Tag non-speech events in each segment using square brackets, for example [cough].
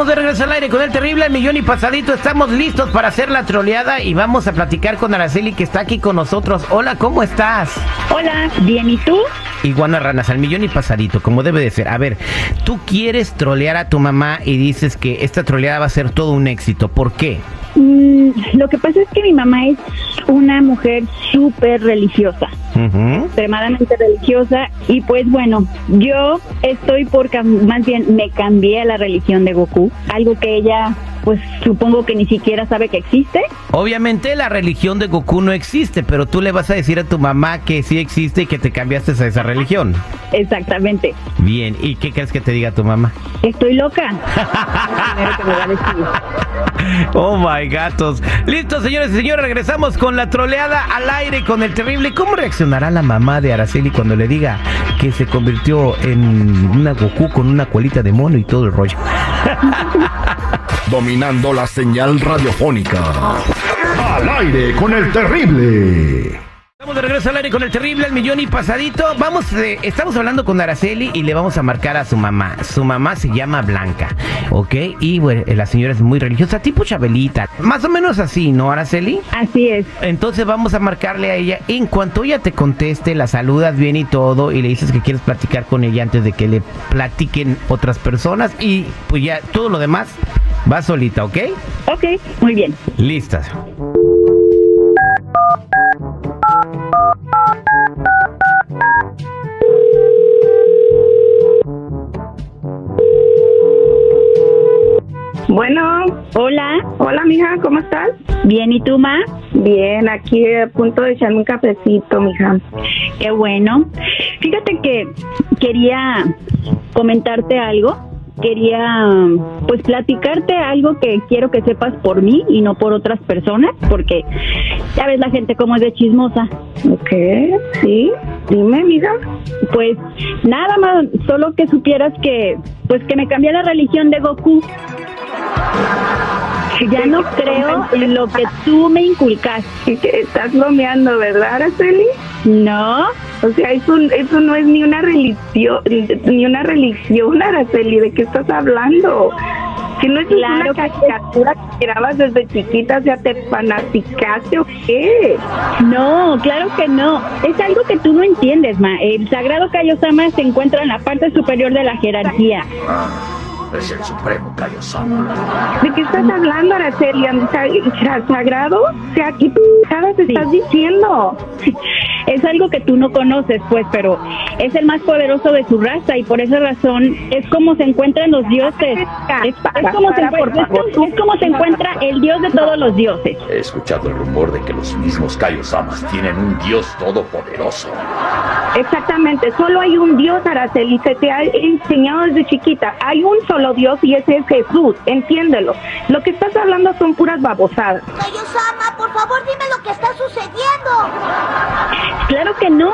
Estamos de regreso al aire con el terrible al millón y pasadito. Estamos listos para hacer la troleada y vamos a platicar con Araceli que está aquí con nosotros. Hola, ¿cómo estás? Hola, bien, ¿y tú? Iguana Ranas, al millón y pasadito, como debe de ser. A ver, tú quieres trolear a tu mamá y dices que esta troleada va a ser todo un éxito. ¿Por qué? Mm, lo que pasa es que mi mamá es una mujer súper religiosa, Extremadamente religiosa, y pues bueno, yo estoy por, más bien me cambié a la religión de Goku, algo que ella pues supongo que ni siquiera sabe que existe. Obviamente la religión de Goku no existe, pero tú le vas a decir a tu mamá que sí existe y que te cambiaste a esa religión. Exactamente. Bien, ¿y qué crees que te diga tu mamá? Estoy loca. [laughs] Primero que me va a decir. Oh my gatos. Listo, señores y señores, regresamos con la troleada al aire con el terrible. ¿Cómo reaccionará la mamá de Araceli cuando le diga que se convirtió en una Goku con una colita de mono y todo el rollo? [laughs] Dominando la señal radiofónica. Al aire con el terrible. Estamos de regreso al aire con el terrible al millón y pasadito. Vamos, eh, estamos hablando con Araceli y le vamos a marcar a su mamá. Su mamá se llama Blanca, ¿ok? Y bueno, la señora es muy religiosa, tipo Chabelita. Más o menos así, ¿no, Araceli? Así es. Entonces vamos a marcarle a ella. En cuanto ella te conteste, la saludas bien y todo y le dices que quieres platicar con ella antes de que le platiquen otras personas y pues ya todo lo demás va solita, ¿ok? Ok, muy bien. Listas. Bueno, Hola, hola mija, ¿cómo estás? bien, ¿y tú, ma? Bien, aquí a punto de echarme un cafecito, mija. Qué bueno. Fíjate que quería comentarte algo. Quería, pues, platicarte algo que quiero que sepas por mí y no por otras personas, porque ya ves la gente como es de chismosa. Ok, sí, dime, mija. Pues nada más, solo que supieras que, pues, que me cambié la religión de Goku. Ya no creo en lo que tú me inculcaste. Que Estás bromeando, ¿verdad, Araceli? No, O sea, eso, eso no es ni una religión, ni una religión, Araceli, ¿de qué estás hablando? Si no es Claro una que- caricatura que mirabas desde chiquita, o sea, ¿te fanaticaste o qué? No, claro que no. Es algo que tú no entiendes, Ma. El sagrado Kaiosama se encuentra en la parte superior de la jerarquía. Es el supremo Kaiosama. ¿De qué estás hablando, Araceli? ¿Sa- ¿Sagrado? O sea, ¿qué Sí. estás diciendo? Es algo que tú no conoces, pues, pero es el más poderoso de su raza y por esa razón es como se encuentran los dioses. Es, es como, se encuentra, favor. es como se encuentra el dios de todos los dioses. He escuchado el rumor de que los mismos Kaiosamas tienen un dios todopoderoso. Exactamente, solo hay un Dios, Araceli, se te ha enseñado desde chiquita. Hay un solo Dios y ese es Jesús, entiéndelo. Lo que estás hablando son puras babosadas. Kaiosama, por favor dime lo que está sucediendo. Claro que no.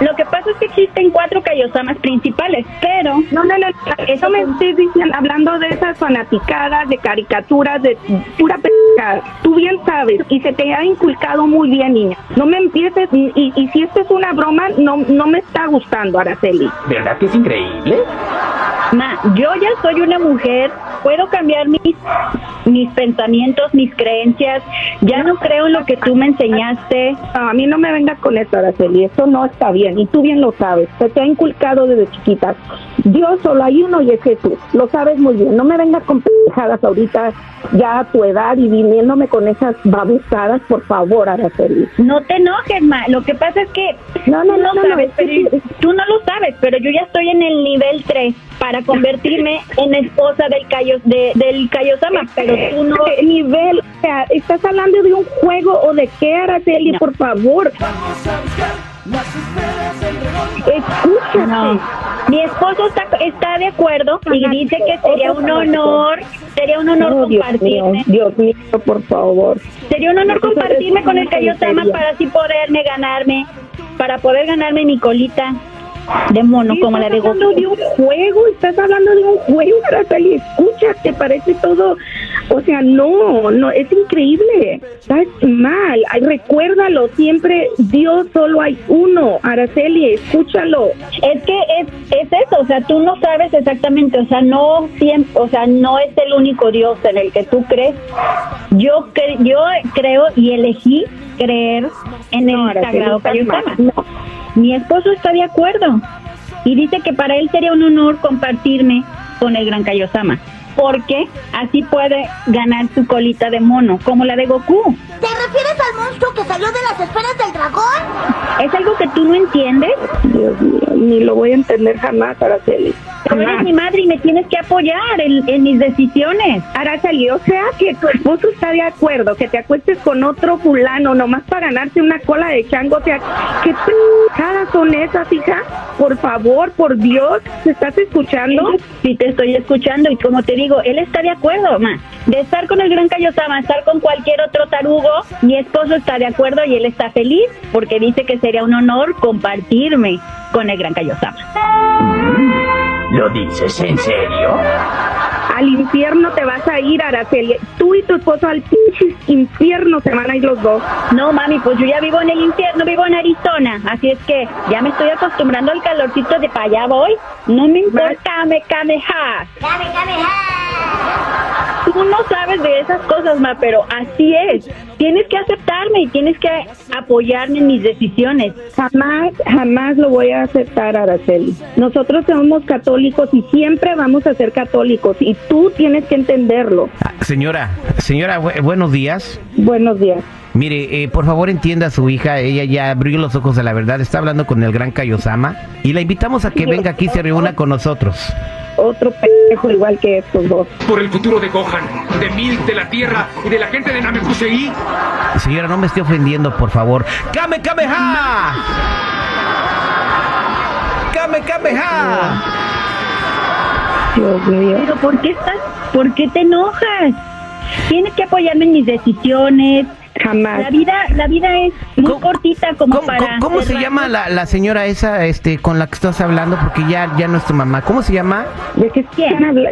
Lo que pasa es que existen cuatro Kaiosamas principales, pero No, no, no, eso me estoy diciendo, hablando de esas fanaticadas, de caricaturas, de pura pendejada. Tú bien sabes, y se te ha inculcado muy bien, niña. No me empieces, y, y- y si esto es una broma, no, no me está gustando, Araceli. ¿Verdad que es increíble? Ma, yo ya soy una mujer, puedo cambiar mis, mis pensamientos, mis creencias, ya no creo en lo que tú me enseñaste. No, a mí no me vengas con esto, Araceli, eso no está bien, y tú bien lo sabes, se te ha inculcado desde chiquita. Dios solo hay uno y es Jesús, lo sabes muy bien, no me vengas con pendejadas ahorita, ya a tu edad y viniéndome con esas babosadas, por favor, Araceli. No te enojes, Ma, lo que pasa es que No, no, no, no, no, sabes, es que pero- tú no lo sabes, pero yo ya estoy en el nivel 3 para convertirme en esposa del Kaio, de, del Kaiosama, pero tú no... ¿Qué nivel? O sea, ¿estás hablando de un juego o de qué, Araceli? No. Por favor. Escúchate. No. Mi esposo está, está de acuerdo y dice que sería un honor, sería un honor Oh, Dios mío, compartirme. Dios mío, por favor. Sería un honor Eso compartirme con el tontería. para así poderme ganarme, para poder ganarme mi colita. De mono Sí, como la estás de hablando de un juego, estás hablando de un juego, Araceli, escucha, te parece todo, o sea, no, no, es increíble, estás mal, Ay, recuérdalo, siempre, Dios solo hay uno, Araceli, escúchalo. Es que es, es eso, o sea, tú no sabes exactamente, o sea, no siempre, o sea, no es el único Dios en el que tú crees. Yo cre- yo creo y elegí creer en el No, sagrado estás Kayosama. mal, no. Mi esposo está de acuerdo y dice que para él sería un honor compartirme con el gran Kaiosama, porque así puede ganar su colita de mono, como la de Goku. ¿Te refieres al monstruo que salió de las esferas del dragón? ¿Es algo que tú no entiendes? Dios mío, ni lo voy a entender jamás, Araceli. Tú eres mi madre y me tienes que apoyar en, en mis decisiones. Araceli, o sea que tu esposo está de acuerdo que te acuestes con otro fulano nomás para ganarte una cola de chango. O sea, ¿qué pendejadas son esas, hija? Por favor, por Dios, ¿te estás escuchando? Sí, te estoy escuchando y como te digo, él está de acuerdo, ma. De estar con el gran Kaiosama, estar con cualquier otro tarugo, mi esposo está de acuerdo y él está feliz porque dice que sería un honor compartirme con el gran Kaiosama. ¿Lo dices en serio? Al infierno te vas a ir, Araceli. Tú y tu esposo al pinche infierno se van a ir los dos. No, mami, pues yo ya vivo en el infierno, vivo en Arizona, así es que ya me estoy acostumbrando al calorcito de para allá voy. No me importa, me cameja. Dame. Tú no sabes de esas cosas, ma, pero así es. Tienes que aceptarme y tienes que apoyarme en mis decisiones. Jamás, jamás lo voy a aceptar, Araceli. Nosotros somos católicos y siempre vamos a ser católicos y tú tienes que entenderlo. Ah, Señora, señora, bu- buenos días. Buenos días. Mire, eh, por favor entienda a su hija, ella ya abrió los ojos a la verdad, está hablando con el gran Kaiosama y la invitamos a que venga aquí y se reúna con nosotros. Otro pendejo igual que estos dos. por el futuro de Gohan, de Milk, de la Tierra y de la gente de Namekusei. Señora, no me esté ofendiendo, por favor. ¡Kame Kameha! ¡Kame Kameha! Dios mío. Pero ¿por qué estás? ¿Por qué te enojas? Tienes que apoyarme en mis decisiones. Jamás. La vida, la vida es muy ¿Cómo- cortita como ¿Cómo, para. cómo- cómo se llama la, la señora esa este, con la que estás hablando? Porque ya, ya no es tu mamá. ¿Cómo se llama? ¿De qué,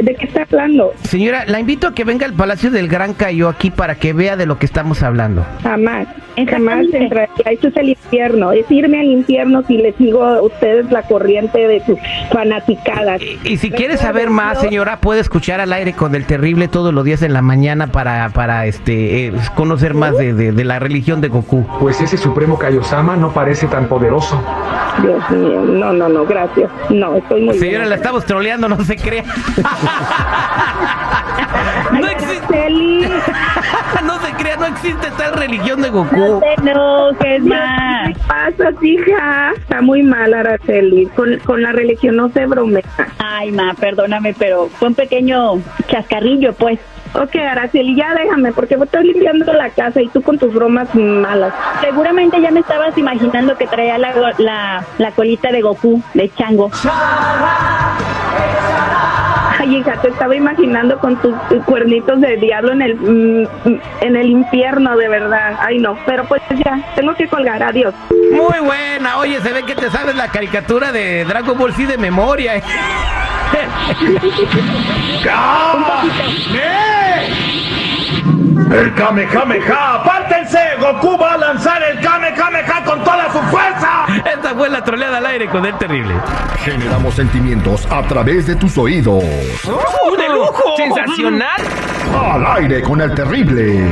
¿De qué está hablando? Señora, la invito a que venga al Palacio del Gran Cayo aquí para que vea de lo que estamos hablando. Jamás. Jamás entraría. Eso es el infierno. Es irme al infierno si les sigo a ustedes la corriente de sus fanaticadas. Y, y si quiere saber más, señora, puede escuchar al aire con el terrible todos los días en la mañana para, para este, eh, conocer más de, de- de la religión de Goku. Pues ese supremo Kaiosama no parece tan poderoso. Dios mío. No, no, no. Gracias. No, estoy muy Señora, bien. la estamos troleando, no se crea. Ay, no, existe, [laughs] no se crea, no existe tal religión de No Goku. te enojes más. ¿Qué pasa, hija? Está muy mal, Araceli. Con, con la religión no se bromea. Ay, ma, perdóname, pero fue un pequeño chascarrillo, pues. Ok, Araceli, ya déjame, porque estoy limpiando la casa y tú con tus bromas malas. Seguramente ya me estabas imaginando que traía la, la, la colita de Goku, de chango. Ay, hija, te estaba imaginando con tus cuernitos de diablo en el mm, en el infierno, de verdad. Ay, no, pero pues ya, tengo que colgar. Adiós. Muy buena, oye, se ve que te sabes la caricatura de Dragon Ball Z de memoria. ¿eh? [laughs] El Kamehameha, apártense, Goku va a lanzar el Kamehameha con toda su fuerza. Esta fue la troleada al aire con el terrible. Generamos sentimientos a través de tus oídos. ¡Uh, de lujo! ¡Sensacional! Al aire con el terrible.